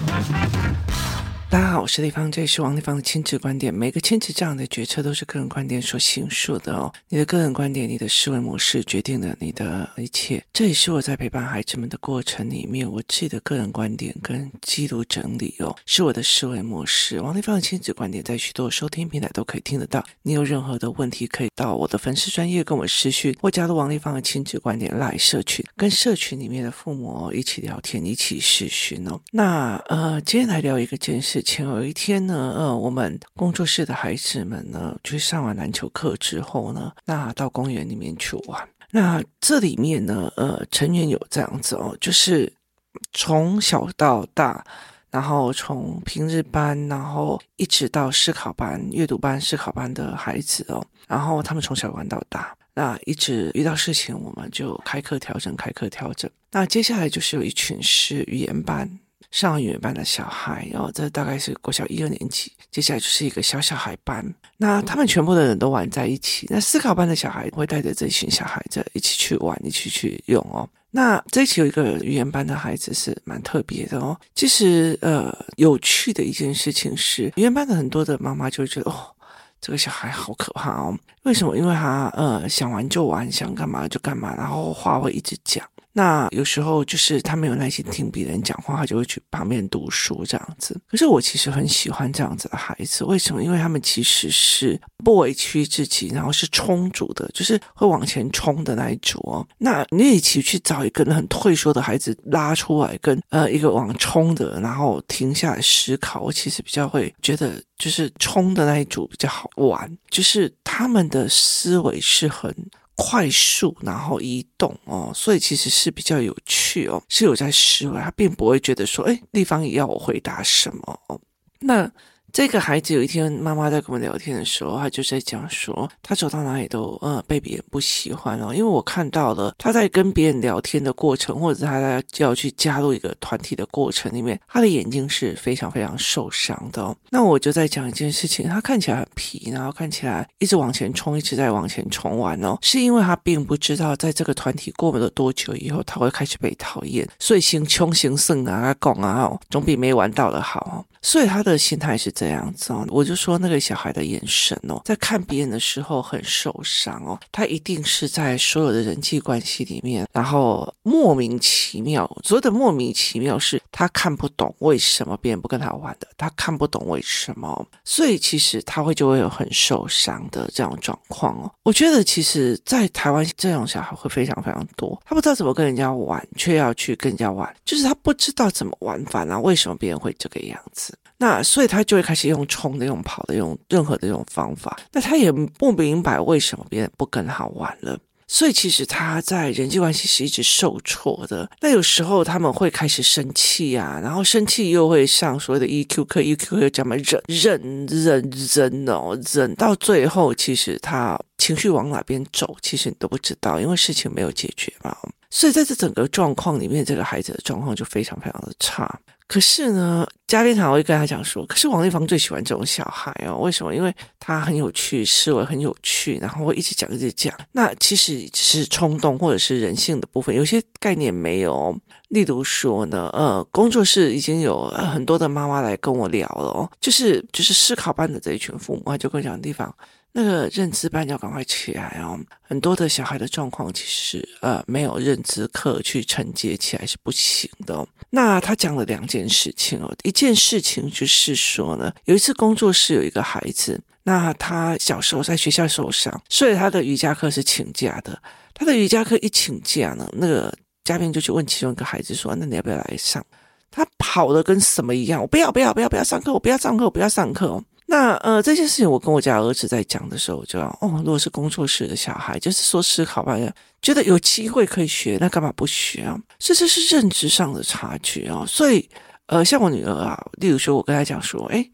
Thank you. 大家好，我是丽芳，这里是王丽芳的亲子观点。每个亲子这样的决策都是个人观点所形塑的哦。你的个人观点，你的思维模式决定了你的一切。这也是我在陪伴孩子们的过程里面，我自己的个人观点跟记录整理哦，是我的思维模式。王丽芳的亲子观点在许多收听平台都可以听得到。你有任何的问题，可以到我的粉丝专业跟我私讯，或加入王丽芳的亲子观点赖社群，跟社群里面的父母一起聊天，一起视讯哦。那呃，今天来聊一个件事。前有一天呢，呃，我们工作室的孩子们呢，去上完篮球课之后呢，那到公园里面去玩。那这里面呢，呃，成员有这样子哦，就是从小到大，然后从平日班，然后一直到思考班、阅读班、思考班的孩子哦，然后他们从小玩到大，那一直遇到事情，我们就开课调整，开课调整。那接下来就是有一群是语言班。上语言班的小孩，然后这大概是国小一二年级，接下来就是一个小小孩班。那他们全部的人都玩在一起。那思考班的小孩会带着这群小孩子一起去玩，一起去用哦。那这一期有一个语言班的孩子是蛮特别的哦。其实呃，有趣的一件事情是，语言班的很多的妈妈就会觉得哦，这个小孩好可怕哦。为什么？因为他呃想玩就玩，想干嘛就干嘛，然后话会一直讲。那有时候就是他没有耐心听别人讲话，他就会去旁边读书这样子。可是我其实很喜欢这样子的孩子，为什么？因为他们其实是不委屈自己，然后是充足的，就是会往前冲的那一组哦。那你与其去找一个很退缩的孩子拉出来，跟呃一个往冲的，然后停下来思考，我其实比较会觉得，就是冲的那一组比较好玩，就是他们的思维是很。快速，然后移动哦，所以其实是比较有趣哦，是有在思维，他并不会觉得说，哎，立方也要我回答什么哦，那。这个孩子有一天，妈妈在跟我们聊天的时候，他就在讲说，他走到哪里都呃被别人不喜欢哦，因为我看到了他在跟别人聊天的过程，或者他在要去加入一个团体的过程里面，他的眼睛是非常非常受伤的哦。那我就在讲一件事情，他看起来很皮，然后看起来一直往前冲，一直在往前冲完哦，是因为他并不知道在这个团体过了多久以后，他会开始被讨厌，所以行穷行胜啊，讲啊，总比没玩到的好哦。所以他的心态是这这样子哦，我就说那个小孩的眼神哦，在看别人的时候很受伤哦，他一定是在所有的人际关系里面，然后莫名其妙，所有的莫名其妙是他看不懂为什么别人不跟他玩的，他看不懂为什么，所以其实他会就会有很受伤的这样状况哦。我觉得其实，在台湾这种小孩会非常非常多，他不知道怎么跟人家玩，却要去跟人家玩，就是他不知道怎么玩法，然后为什么别人会这个样子。那所以他就会开始用冲的、用跑的、用任何的这种方法。那他也不明白为什么别人不跟他玩了。所以其实他在人际关系是一直受挫的。那有时候他们会开始生气啊，然后生气又会上所谓的 EQ 课，EQ 课又讲嘛，忍忍忍忍哦，忍到最后，其实他情绪往哪边走，其实你都不知道，因为事情没有解决嘛。所以在这整个状况里面，这个孩子的状况就非常非常的差。可是呢，家庭常会跟他讲说，可是王丽芳最喜欢这种小孩哦，为什么？因为他很有趣，思维很有趣，然后会一直讲一直讲。那其实只是冲动或者是人性的部分，有些概念没有。例如说呢，呃，工作室已经有很多的妈妈来跟我聊了哦，就是就是思考班的这一群父母，他就跟我讲地方。那个认知班要赶快起来哦！很多的小孩的状况其实呃没有认知课去承接起来是不行的。那他讲了两件事情哦，一件事情就是说呢，有一次工作室有一个孩子，那他小时候在学校受伤，所以他的瑜伽课是请假的。他的瑜伽课一请假呢，那个嘉宾就去问其中一个孩子说：“那你要不要来上？”他跑的跟什么一样，我不要不要不要不要上课，我不要上课，我不要上课哦。那呃，这件事情我跟我家儿子在讲的时候，我就要哦，如果是工作室的小孩，就是说思考吧，觉得有机会可以学，那干嘛不学啊？这这是认知上的差距啊、哦。所以呃，像我女儿啊，例如说，我跟她讲说，哎，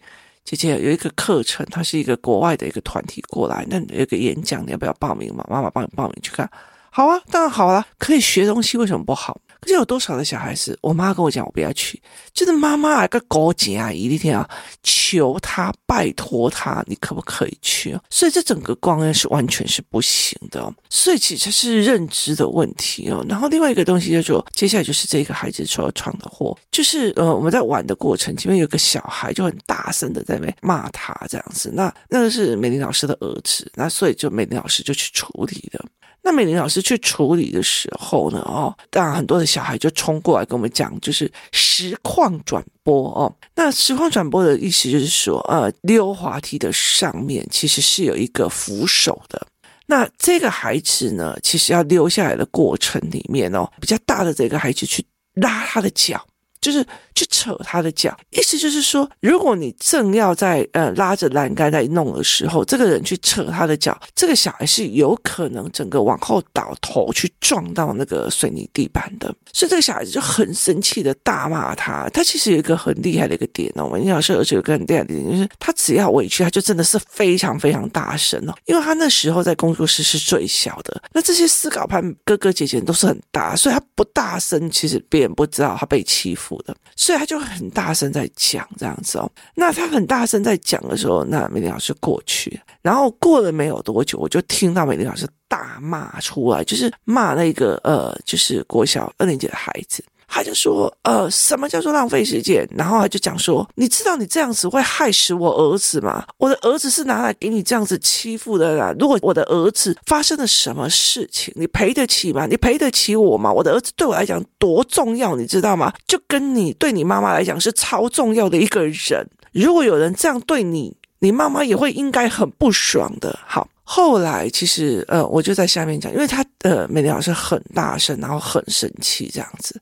姐姐有一个课程，它是一个国外的一个团体过来，那有个演讲，你要不要报名嘛？妈妈帮你报名去看。好啊，当然好了，可以学东西，为什么不好？可是有多少的小孩是我妈跟我讲，我不要去，就是妈妈啊，个高级啊，一天啊，求他，拜托他，你可不可以去？所以这整个观念是完全是不行的。所以其实是认知的问题哦。然后另外一个东西就说，接下来就是这个孩子所要闯的祸，就是呃，我们在玩的过程，前面有个小孩就很大声的在那骂他这样子。那那个是美玲老师的儿子，那所以就美玲老师就去处理了。那美玲老师去处理的时候呢，哦，当然很多的小孩就冲过来跟我们讲，就是实况转播哦。那实况转播的意思就是说，呃，溜滑梯的上面其实是有一个扶手的。那这个孩子呢，其实要溜下来的过程里面哦，比较大的这个孩子去拉他的脚。就是去扯他的脚，意思就是说，如果你正要在呃拉着栏杆在弄的时候，这个人去扯他的脚，这个小孩是有可能整个往后倒头去撞到那个水泥地板的，所以这个小孩子就很生气的大骂他。他其实有一个很厉害的一个点哦，我们老师而且有个很厉害的点，就是他只要委屈，他就真的是非常非常大声哦，因为他那时候在工作室是最小的，那这些思考派哥哥姐姐都是很大，所以他不大声，其实别人不知道他被欺负。的，对他就很大声在讲这样子哦。那他很大声在讲的时候，那美玲老师过去，然后过了没有多久，我就听到美玲老师大骂出来，就是骂那个呃，就是国小二年级的孩子。他就说，呃，什么叫做浪费时间？然后他就讲说，你知道你这样子会害死我儿子吗？我的儿子是拿来给你这样子欺负的啦。如果我的儿子发生了什么事情，你赔得起吗？你赔得起我吗？我的儿子对我来讲多重要，你知道吗？就跟你对你妈妈来讲是超重要的一个人。如果有人这样对你，你妈妈也会应该很不爽的。好，后来其实呃，我就在下面讲，因为他呃，美玲老师很大声，然后很生气这样子。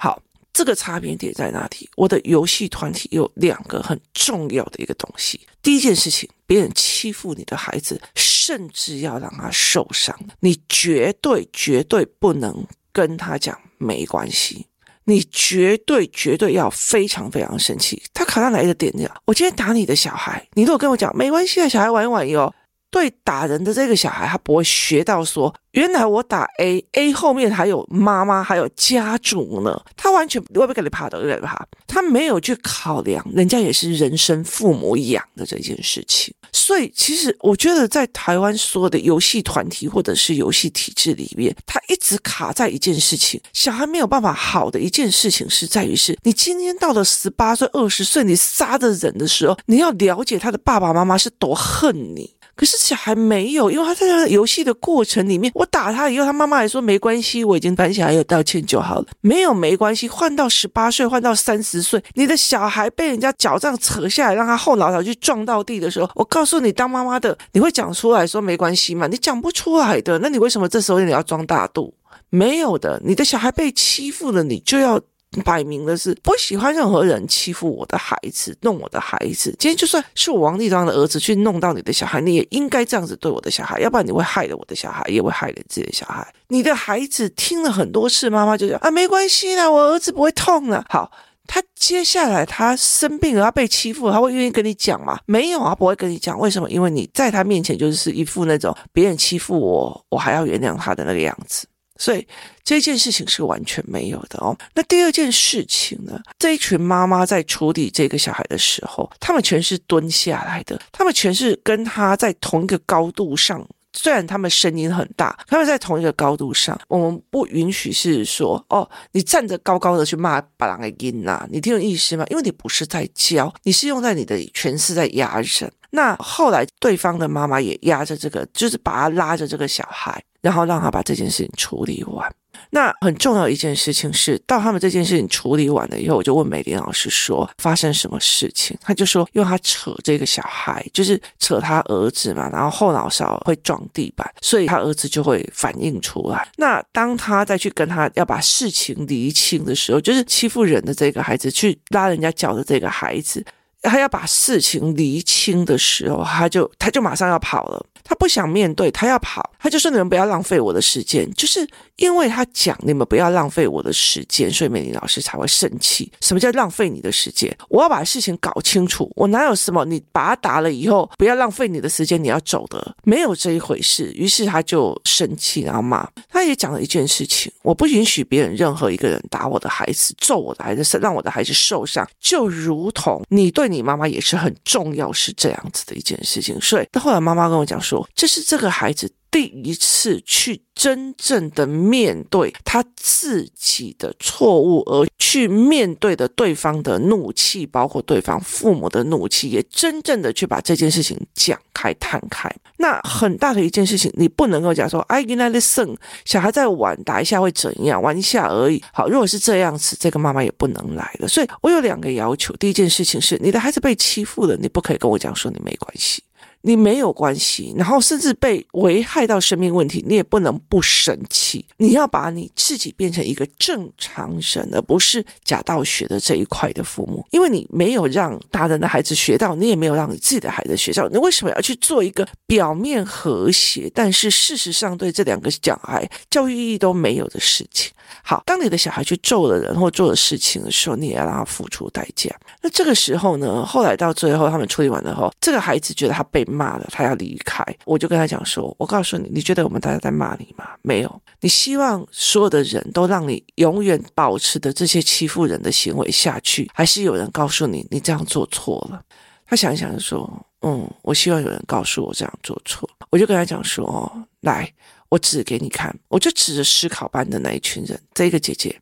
好，这个差别点在哪里？我的游戏团体有两个很重要的一个东西。第一件事情，别人欺负你的孩子，甚至要让他受伤，你绝对绝对不能跟他讲没关系，你绝对绝对要非常非常生气。他卡到哪一个点呀？我今天打你的小孩，你如果跟我讲没关系啊，小孩玩一玩哟。对打人的这个小孩，他不会学到说，原来我打 A，A 后面还有妈妈，还有家族呢。他完全会不会给你怕的，会不会怕？他没有去考量，人家也是人生父母养的这件事情。所以，其实我觉得，在台湾所有的游戏团体或者是游戏体制里面，他一直卡在一件事情：小孩没有办法好的一件事情，是在于是你今天到了十八岁、二十岁，你杀的人的时候，你要了解他的爸爸妈妈是多恨你。可是小孩没有，因为他在那个游戏的过程里面，我打他以后，他妈妈还说没关系，我已经反省还有道歉就好了，没有没关系。换到十八岁，换到三十岁，你的小孩被人家脚这样扯下来，让他后脑勺去撞到地的时候，我告诉你，当妈妈的你会讲出来说没关系吗？你讲不出来的，那你为什么这时候你要装大度？没有的，你的小孩被欺负了，你就要。摆明的是不喜欢任何人欺负我的孩子，弄我的孩子。今天就算是我王立章的儿子去弄到你的小孩，你也应该这样子对我的小孩，要不然你会害了我的小孩，也会害了自己的小孩。你的孩子听了很多次，妈妈就讲啊，没关系啦，我儿子不会痛了。好，他接下来他生病了，他被欺负了，他会愿意跟你讲吗？没有啊，不会跟你讲。为什么？因为你在他面前就是一副那种别人欺负我，我还要原谅他的那个样子。所以这件事情是完全没有的哦。那第二件事情呢？这一群妈妈在处理这个小孩的时候，他们全是蹲下来的，他们全是跟他在同一个高度上。虽然他们声音很大，他们在同一个高度上，我们不允许是说哦，你站着高高的去骂把人给阴呐，你听有意思吗？因为你不是在教，你是用在你的权势在压人。那后来对方的妈妈也压着这个，就是把他拉着这个小孩。然后让他把这件事情处理完。那很重要一件事情是，到他们这件事情处理完了以后，我就问美玲老师说发生什么事情？他就说，因为他扯这个小孩，就是扯他儿子嘛，然后后脑勺会撞地板，所以他儿子就会反应出来。那当他再去跟他要把事情厘清的时候，就是欺负人的这个孩子去拉人家脚的这个孩子，他要把事情厘清的时候，他就他就马上要跑了。他不想面对，他要跑，他就说你们不要浪费我的时间，就是因为他讲你们不要浪费我的时间，所以美玲老师才会生气。什么叫浪费你的时间？我要把事情搞清楚，我哪有什么？你把他打了以后，不要浪费你的时间，你要走的，没有这一回事。于是他就生气，然后骂。他也讲了一件事情：我不允许别人任何一个人打我的孩子，揍我的孩子，让我的孩子受伤，就如同你对你妈妈也是很重要，是这样子的一件事情。所以，到后来妈妈跟我讲说，这是这个孩子。第一次去真正的面对他自己的错误，而去面对的对方的怒气，包括对方父母的怒气，也真正的去把这件事情讲开、摊开。那很大的一件事情，你不能够讲说，哎，原来的胜小孩在玩，打一下会怎样？玩一下而已。好，如果是这样子，这个妈妈也不能来了。所以我有两个要求，第一件事情是，你的孩子被欺负了，你不可以跟我讲说你没关系。你没有关系，然后甚至被危害到生命问题，你也不能不生气。你要把你自己变成一个正常人，而不是假道学的这一块的父母。因为你没有让大人的孩子学到，你也没有让你自己的孩子学到，你为什么要去做一个表面和谐，但是事实上对这两个小孩教育意义都没有的事情？好，当你的小孩去揍了人或做了事情的时候，你也要让他付出代价。那这个时候呢，后来到最后他们处理完了后，这个孩子觉得他被骂了，他要离开。我就跟他讲说：“我告诉你，你觉得我们大家在骂你吗？没有。你希望所有的人都让你永远保持的这些欺负人的行为下去，还是有人告诉你你这样做错了？”他想想说：“嗯，我希望有人告诉我这样做错。”我就跟他讲说：“，来。”我指给你看，我就指着思考班的那一群人。这个姐姐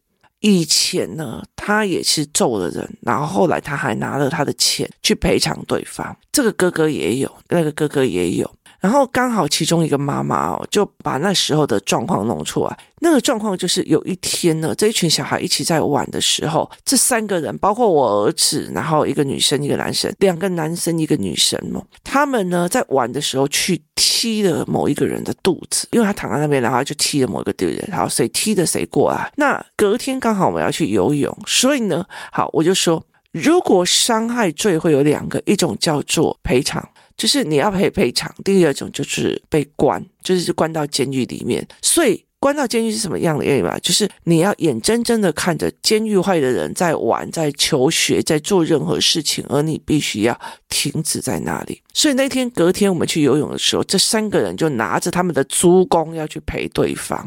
以前呢，他也是揍了人，然后后来他还拿了他的钱去赔偿对方。这个哥哥也有，那个哥哥也有。然后刚好其中一个妈妈哦，就把那时候的状况弄出来。那个状况就是有一天呢，这一群小孩一起在玩的时候，这三个人包括我儿子，然后一个女生，一个男生，两个男生，一个女生嘛。他们呢在玩的时候去踢了某一个人的肚子，因为他躺在那边，然后就踢了某一个对人，好，谁踢的谁过来。那隔天刚好我们要去游泳，所以呢，好，我就说，如果伤害罪会有两个，一种叫做赔偿。就是你要赔赔偿，第二种就是被关，就是关到监狱里面。所以关到监狱是什么样的原因吧？就是你要眼睁睁的看着监狱坏的人在玩、在求学、在做任何事情，而你必须要停止在那里。所以那天隔天我们去游泳的时候，这三个人就拿着他们的租公要去陪对方，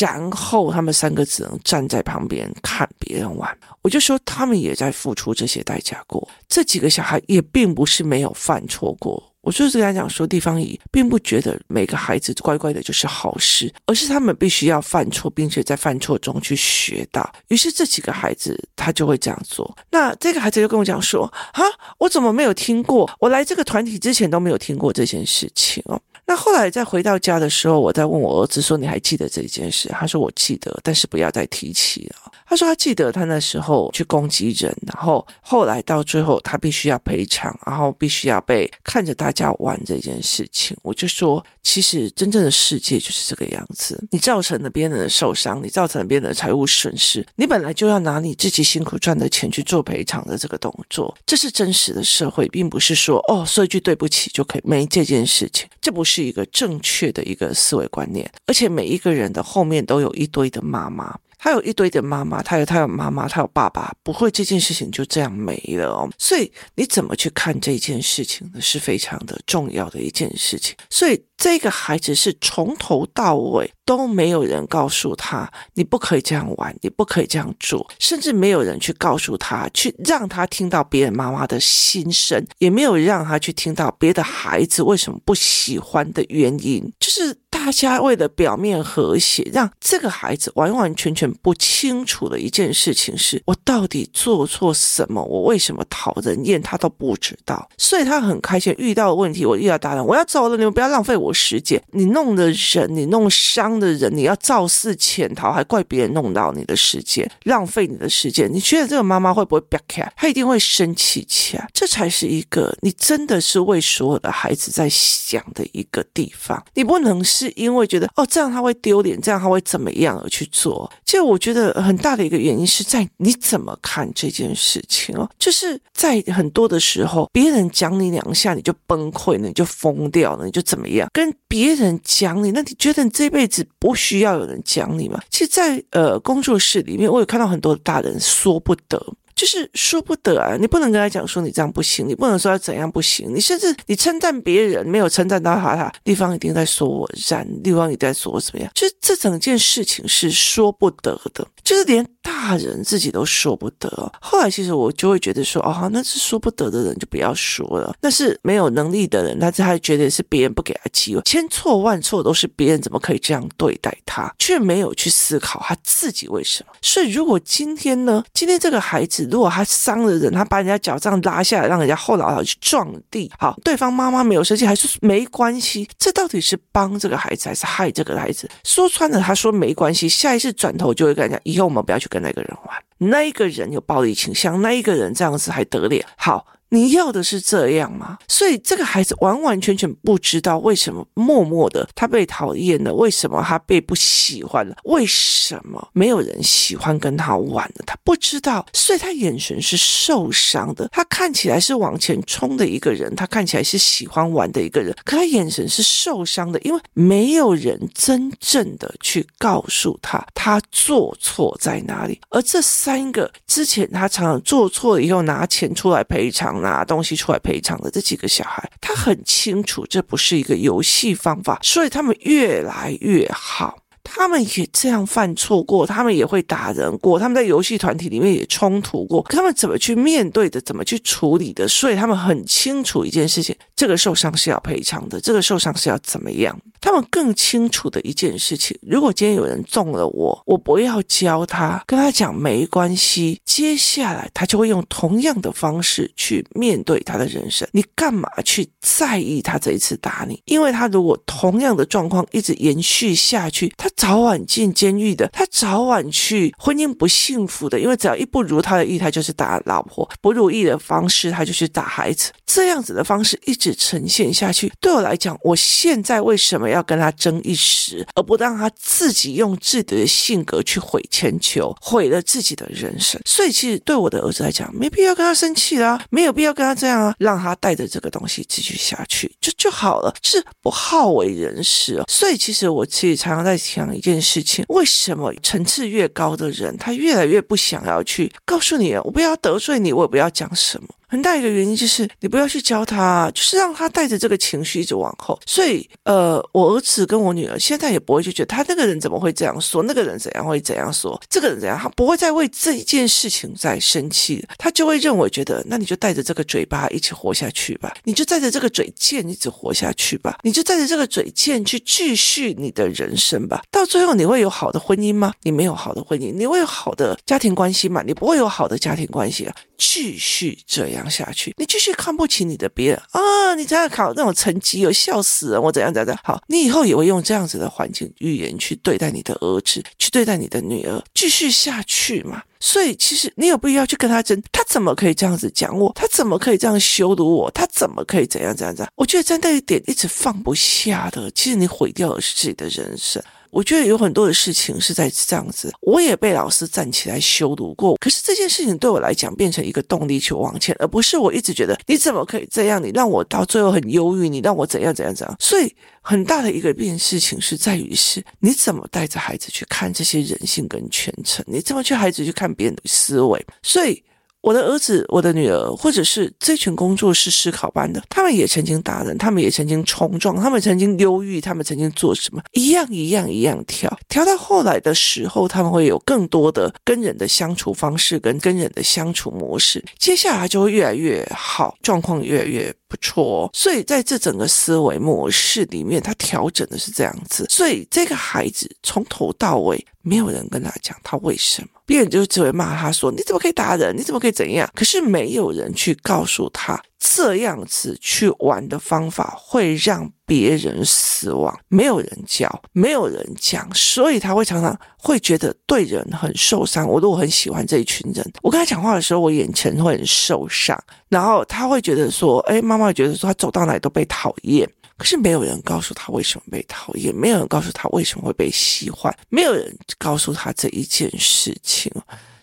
然后他们三个只能站在旁边看别人玩。我就说他们也在付出这些代价过，这几个小孩也并不是没有犯错过。我就是跟他讲说，地方仪并不觉得每个孩子乖乖的就是好事，而是他们必须要犯错，并且在犯错中去学到。于是这几个孩子他就会这样做。那这个孩子就跟我讲说：“啊，我怎么没有听过？我来这个团体之前都没有听过这件事情哦。”那后来再回到家的时候，我在问我儿子说：“你还记得这件事？”他说：“我记得，但是不要再提起了。”他说他记得他那时候去攻击人，然后后来到最后他必须要赔偿，然后必须要被看着大家玩这件事情。我就说，其实真正的世界就是这个样子。你造成了别人的受伤，你造成了别人的财务损失，你本来就要拿你自己辛苦赚的钱去做赔偿的这个动作。这是真实的社会，并不是说哦说一句对不起就可以没这件事情。这不是一个正确的一个思维观念，而且每一个人的后面都有一堆的妈妈。他有一堆的妈妈，他有他有妈妈，他有爸爸，不会这件事情就这样没了哦。所以你怎么去看这件事情呢？是非常的重要的一件事情。所以这个孩子是从头到尾都没有人告诉他，你不可以这样玩，你不可以这样做，甚至没有人去告诉他，去让他听到别人妈妈的心声，也没有让他去听到别的孩子为什么不喜欢的原因，就是。大家为了表面和谐，让这个孩子完完全全不清楚的一件事情是：我到底做错什么？我为什么讨人厌？他都不知道，所以他很开心。遇到问题，我遇到大人，我要走了，你们不要浪费我时间。你弄的人，你弄伤的人，你要肇事潜逃，还怪别人弄到你的时间，浪费你的时间。你觉得这个妈妈会不会憋气？她一定会生气起来。这才是一个你真的是为所有的孩子在想的一个地方。你不能是。因为觉得哦，这样他会丢脸，这样他会怎么样而去做？就我觉得很大的一个原因是在你怎么看这件事情哦，就是在很多的时候，别人讲你两下你就崩溃了，你就疯掉了，你就怎么样？跟别人讲你，那你觉得你这辈子不需要有人讲你吗？其实在，呃工作室里面，我有看到很多大人说不得。就是说不得啊！你不能跟他讲说你这样不行，你不能说他怎样不行。你甚至你称赞别人，没有称赞到他，他地方一定在说我烂，地方一定在说我怎么样。就是这整件事情是说不得的，就是连大人自己都说不得。后来其实我就会觉得说，哦，那是说不得的人就不要说了。那是没有能力的人，他他觉得是别人不给他机会，千错万错都是别人，怎么可以这样对待他，却没有去思考他自己为什么。所以如果今天呢，今天这个孩子。如果他伤了人，他把人家脚这样拉下来，让人家后脑勺去撞地，好，对方妈妈没有生气，还是没关系，这到底是帮这个孩子还是害这个孩子？说穿了，他说没关系，下一次转头就会跟人家一，以后我们不要去跟那个人玩，那一个人有暴力倾向，那一个人这样子还得了？好。你要的是这样吗？所以这个孩子完完全全不知道为什么默默的他被讨厌了，为什么他被不喜欢了，为什么没有人喜欢跟他玩了？他不知道，所以他眼神是受伤的。他看起来是往前冲的一个人，他看起来是喜欢玩的一个人，可他眼神是受伤的，因为没有人真正的去告诉他他做错在哪里。而这三个之前他常常做错以后拿钱出来赔偿。拿东西出来赔偿的这几个小孩，他很清楚这不是一个游戏方法，所以他们越来越好。他们也这样犯错过，他们也会打人过，他们在游戏团体里面也冲突过，他们怎么去面对的，怎么去处理的，所以他们很清楚一件事情：这个受伤是要赔偿的，这个受伤是要怎么样。他们更清楚的一件事情：如果今天有人中了我，我不要教他，跟他讲没关系，接下来他就会用同样的方式去面对他的人生。你干嘛去在意他这一次打你？因为他如果同样的状况一直延续下去，他。早晚进监狱的，他早晚去婚姻不幸福的，因为只要一不如他的意，他就是打老婆；不如意的方式，他就去打孩子。这样子的方式一直呈现下去，对我来讲，我现在为什么要跟他争一时，而不让他自己用自己的性格去毁千秋，毁了自己的人生？所以，其实对我的儿子来讲，没必要跟他生气啦，没有必要跟他这样啊，让他带着这个东西继续下去就就好了，是不好为人师哦。所以，其实我其实常常在想。一件事情，为什么层次越高的人，他越来越不想要去告诉你，我不要得罪你，我也不要讲什么。很大一个原因就是你不要去教他，就是让他带着这个情绪一直往后。所以，呃，我儿子跟我女儿现在也不会就觉得他那个人怎么会这样说，那个人怎样会怎样说，这个人怎样，他不会再为这一件事情在生气，他就会认为觉得，那你就带着这个嘴巴一起活下去吧，你就带着这个嘴贱一直活下去吧，你就带着这个嘴贱去继续你的人生吧。到最后你会有好的婚姻吗？你没有好的婚姻，你会有好的家庭关系吗？你不会有好的家庭关系啊。继续这样样下去，你继续看不起你的别人啊！你这样考那种成绩，有笑死人！我怎样怎样好，你以后也会用这样子的环境语言去对待你的儿子，去对待你的女儿，继续下去嘛。所以其实你有必要去跟他争，他怎么可以这样子讲我？他怎么可以这样羞辱我？他怎么可以怎样怎样怎样？我觉得在那一点一直放不下的，其实你毁掉的是自己的人生。我觉得有很多的事情是在这样子，我也被老师站起来羞辱过。可是这件事情对我来讲变成一个动力去往前，而不是我一直觉得你怎么可以这样？你让我到最后很忧郁，你让我怎样怎样怎样。所以很大的一个变事情是在于是，你怎么带着孩子去看这些人性跟全程？你怎么去孩子去看别人的思维？所以。我的儿子、我的女儿，或者是这群工作室思考班的，他们也曾经打人，他们也曾经冲撞，他们曾经忧郁，他们曾经做什么？一样一样一样调，调到后来的时候，他们会有更多的跟人的相处方式，跟跟人的相处模式，接下来就会越来越好，状况越来越不错哦。所以在这整个思维模式里面，他调整的是这样子。所以这个孩子从头到尾，没有人跟他讲他为什么。别人就只会骂他说：“你怎么可以打人？你怎么可以怎样？”可是没有人去告诉他，这样子去玩的方法会让别人死亡。没有人教，没有人讲，所以他会常常会觉得对人很受伤。我如果很喜欢这一群人，我跟他讲话的时候，我眼前会很受伤。然后他会觉得说：“哎，妈妈觉得说他走到哪都被讨厌。”可是没有人告诉他为什么被讨厌，没有人告诉他为什么会被喜欢，没有人告诉他这一件事情。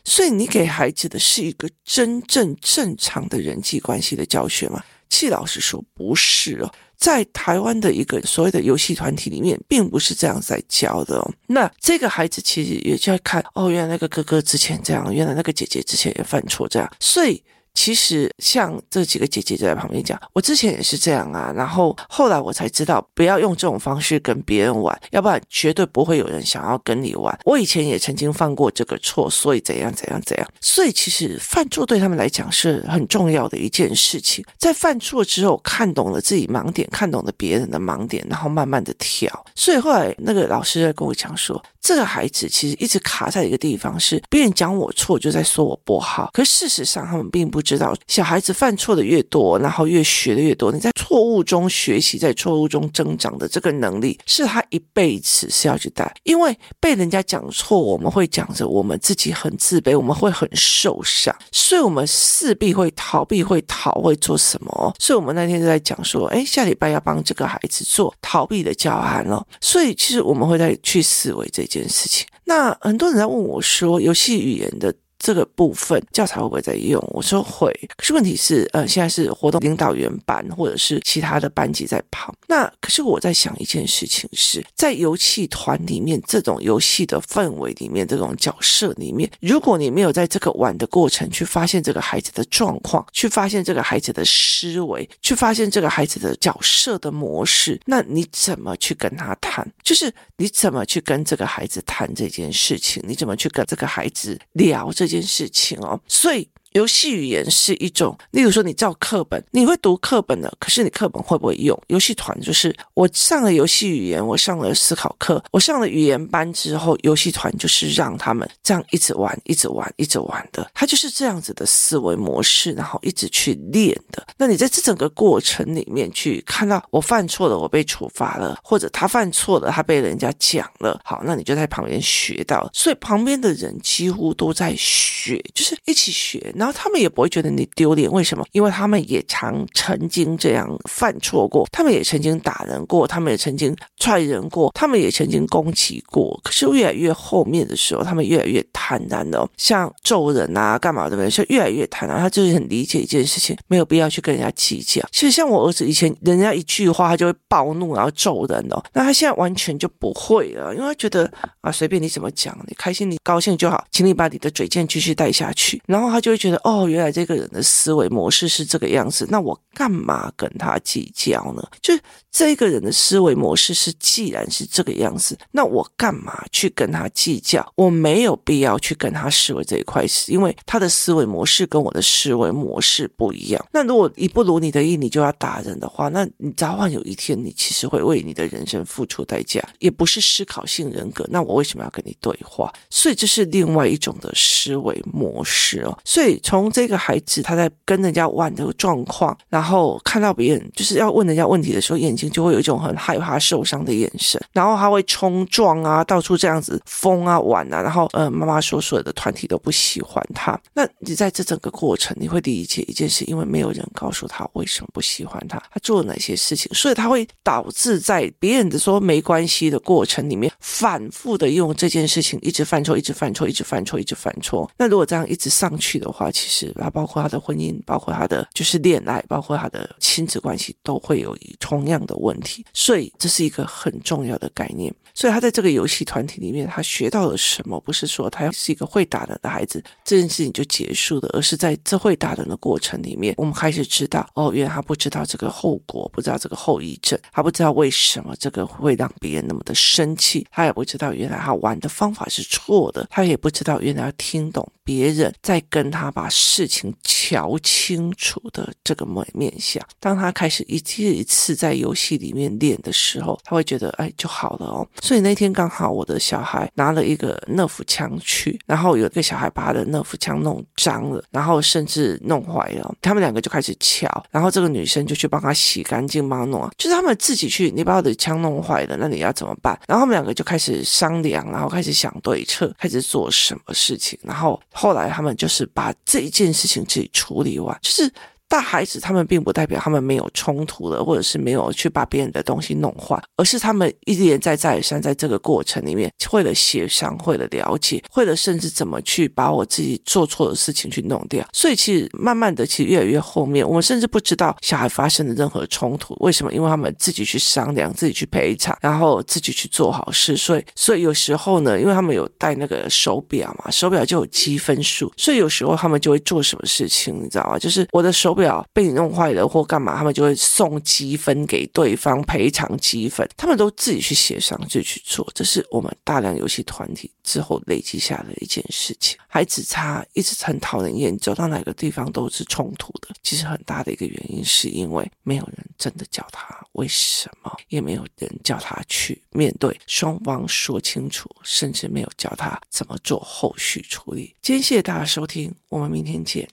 所以你给孩子的是一个真正正常的人际关系的教学吗？季老师说不是哦，在台湾的一个所谓的游戏团体里面，并不是这样在教的哦。那这个孩子其实也就在看哦，原来那个哥哥之前这样，原来那个姐姐之前也犯错这样，所以。其实像这几个姐姐就在旁边讲，我之前也是这样啊，然后后来我才知道不要用这种方式跟别人玩，要不然绝对不会有人想要跟你玩。我以前也曾经犯过这个错，所以怎样怎样怎样。所以其实犯错对他们来讲是很重要的一件事情。在犯错之后，看懂了自己盲点，看懂了别人的盲点，然后慢慢的调。所以后来那个老师在跟我讲说，这个孩子其实一直卡在一个地方，是别人讲我错就在说我不好，可事实上他们并不知道，小孩子犯错的越多，然后越学的越多，你在错误中学习，在错误中增长的这个能力，是他一辈子是要去带。因为被人家讲错，我们会讲着我们自己很自卑，我们会很受伤，所以我们势必会逃避，会逃，会做什么？所以我们那天就在讲说，哎，下礼拜要帮这个孩子做逃避的教案了。所以其实我们会再去思维。这件事情，那很多人在问我说，游戏语言的。这个部分教材会不会在用？我说会，可是问题是，呃，现在是活动领导员班或者是其他的班级在跑。那可是我在想一件事情是，在游戏团里面，这种游戏的氛围里面，这种角色里面，如果你没有在这个玩的过程去发现这个孩子的状况，去发现这个孩子的思维，去发现这个孩子的角色的模式，那你怎么去跟他谈？就是你怎么去跟这个孩子谈这件事情？你怎么去跟这个孩子聊这件事情？哦，所以。游戏语言是一种，例如说你照课本，你会读课本的，可是你课本会不会用？游戏团就是我上了游戏语言，我上了思考课，我上了语言班之后，游戏团就是让他们这样一直玩，一直玩，一直玩的，他就是这样子的思维模式，然后一直去练的。那你在这整个过程里面去看到我犯错了，我被处罚了，或者他犯错了，他被人家讲了，好，那你就在旁边学到，所以旁边的人几乎都在学，就是一起学。然后他们也不会觉得你丢脸，为什么？因为他们也常曾经这样犯错过，他们也曾经打人过，他们也曾经踹人过，他们也曾经攻击过。可是越来越后面的时候，他们越来越坦然了，像揍人啊、干嘛的，没是越来越坦然。他就是很理解一件事情，没有必要去跟人家计较。其实像我儿子以前，人家一句话他就会暴怒，然后揍人哦。那他现在完全就不会了，因为他觉得啊，随便你怎么讲，你开心你高兴就好，请你把你的嘴贱继续带下去。然后他就会觉得。哦，原来这个人的思维模式是这个样子，那我干嘛跟他计较呢？就这个人的思维模式是，既然是这个样子，那我干嘛去跟他计较？我没有必要去跟他思维这一块，因为他的思维模式跟我的思维模式不一样。那如果一不如你的意，你就要打人的话，那你早晚有一天，你其实会为你的人生付出代价，也不是思考性人格。那我为什么要跟你对话？所以这是另外一种的思维模式哦。所以。从这个孩子他在跟人家玩的状况，然后看到别人就是要问人家问题的时候，眼睛就会有一种很害怕受伤的眼神，然后他会冲撞啊，到处这样子疯啊玩啊，然后呃，妈妈说所有的团体都不喜欢他。那你在这整个过程，你会理解一件事，因为没有人告诉他为什么不喜欢他，他做了哪些事情，所以他会导致在别人的说没关系的过程里面，反复的用这件事情一直犯错，一直犯错，一直犯错，一直犯错。那如果这样一直上去的话，其实啊，包括他的婚姻，包括他的就是恋爱，包括他的亲子关系，都会有同样的问题。所以这是一个很重要的概念。所以他在这个游戏团体里面，他学到了什么？不是说他要是一个会打人的孩子，这件事情就结束了，而是在这会打人的过程里面，我们开始知道，哦，原来他不知道这个后果，不知道这个后遗症，他不知道为什么这个会让别人那么的生气，他也不知道原来他玩的方法是错的，他也不知道原来要听懂别人在跟他把事情瞧清楚的这个面面相。当他开始一次一次在游戏里面练的时候，他会觉得，哎，就好了哦。所以那天刚好我的小孩拿了一个那副枪去，然后有一个小孩把他的那副枪弄脏了，然后甚至弄坏了。他们两个就开始瞧，然后这个女生就去帮他洗干净，帮他弄。就是他们自己去，你把我的枪弄坏了，那你要怎么办？然后他们两个就开始商量，然后开始想对策，开始做什么事情。然后后来他们就是把这一件事情自己处理完，就是。大孩子他们并不代表他们没有冲突了，或者是没有去把别人的东西弄坏，而是他们一连再再三在这个过程里面，会了协商，会了了解，会了甚至怎么去把我自己做错的事情去弄掉。所以其实慢慢的，其实越来越后面，我们甚至不知道小孩发生的任何冲突，为什么？因为他们自己去商量，自己去赔偿，然后自己去做好事。所以，所以有时候呢，因为他们有带那个手表嘛，手表就有积分数，所以有时候他们就会做什么事情，你知道吗？就是我的手表被你弄坏了或干嘛，他们就会送积分给对方赔偿积分，他们都自己去协商，自己去做，这是我们大量游戏团体之后累积下的一件事情。孩子他一直很讨人厌，走到哪个地方都是冲突的。其实很大的一个原因是因为没有人真的教他为什么，也没有人叫他去面对双方说清楚，甚至没有教他怎么做后续处理。今天谢谢大家收听，我们明天见。